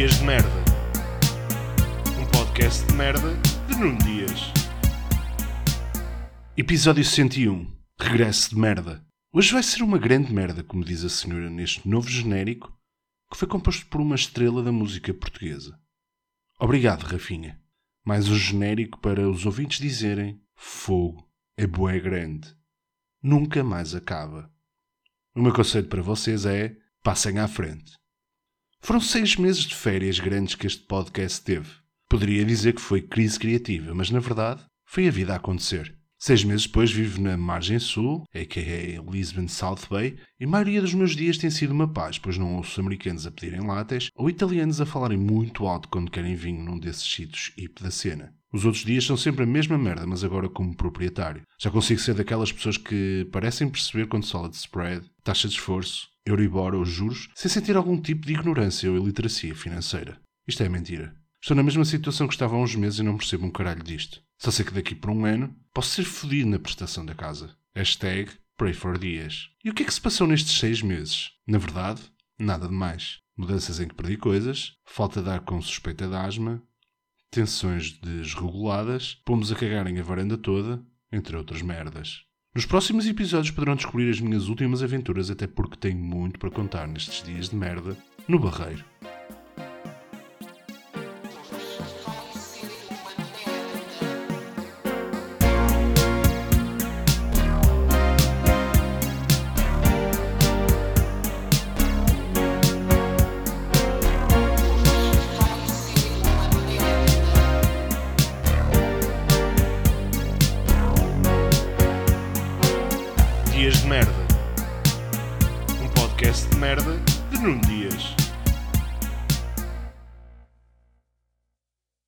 Dias de Merda. Um podcast de merda de Nuno Dias. Episódio 101. Regresso de merda. Hoje vai ser uma grande merda, como diz a senhora neste novo genérico, que foi composto por uma estrela da música portuguesa. Obrigado, Rafinha. Mais um genérico para os ouvintes dizerem: Fogo é boé grande. Nunca mais acaba. O meu conselho para vocês é: passem à frente. Foram seis meses de férias grandes que este podcast teve. Poderia dizer que foi crise criativa, mas na verdade foi a vida a acontecer. Seis meses depois vivo na margem sul, a.k.a. Lisbon South Bay, e a maioria dos meus dias tem sido uma paz, pois não ouço americanos a pedirem látex ou italianos a falarem muito alto quando querem vinho num desses sítios hip da cena. Os outros dias são sempre a mesma merda, mas agora como proprietário. Já consigo ser daquelas pessoas que parecem perceber quando se fala de spread, taxa de esforço, Euribor ou juros, sem sentir algum tipo de ignorância ou iliteracia financeira. Isto é mentira. Estou na mesma situação que estava há uns meses e não percebo um caralho disto. Só sei que daqui por um ano posso ser fodido na prestação da casa. Hashtag Pray for Dias. E o que é que se passou nestes seis meses? Na verdade, nada de mais. Mudanças em que perdi coisas, falta de ar com suspeita de asma, tensões desreguladas, pomos a cagarem a varanda toda, entre outras merdas. Nos próximos episódios poderão descobrir as minhas últimas aventuras, até porque tenho muito para contar nestes dias de merda no Barreiro. Dias de Merda. Um podcast de merda de Nuno Dias.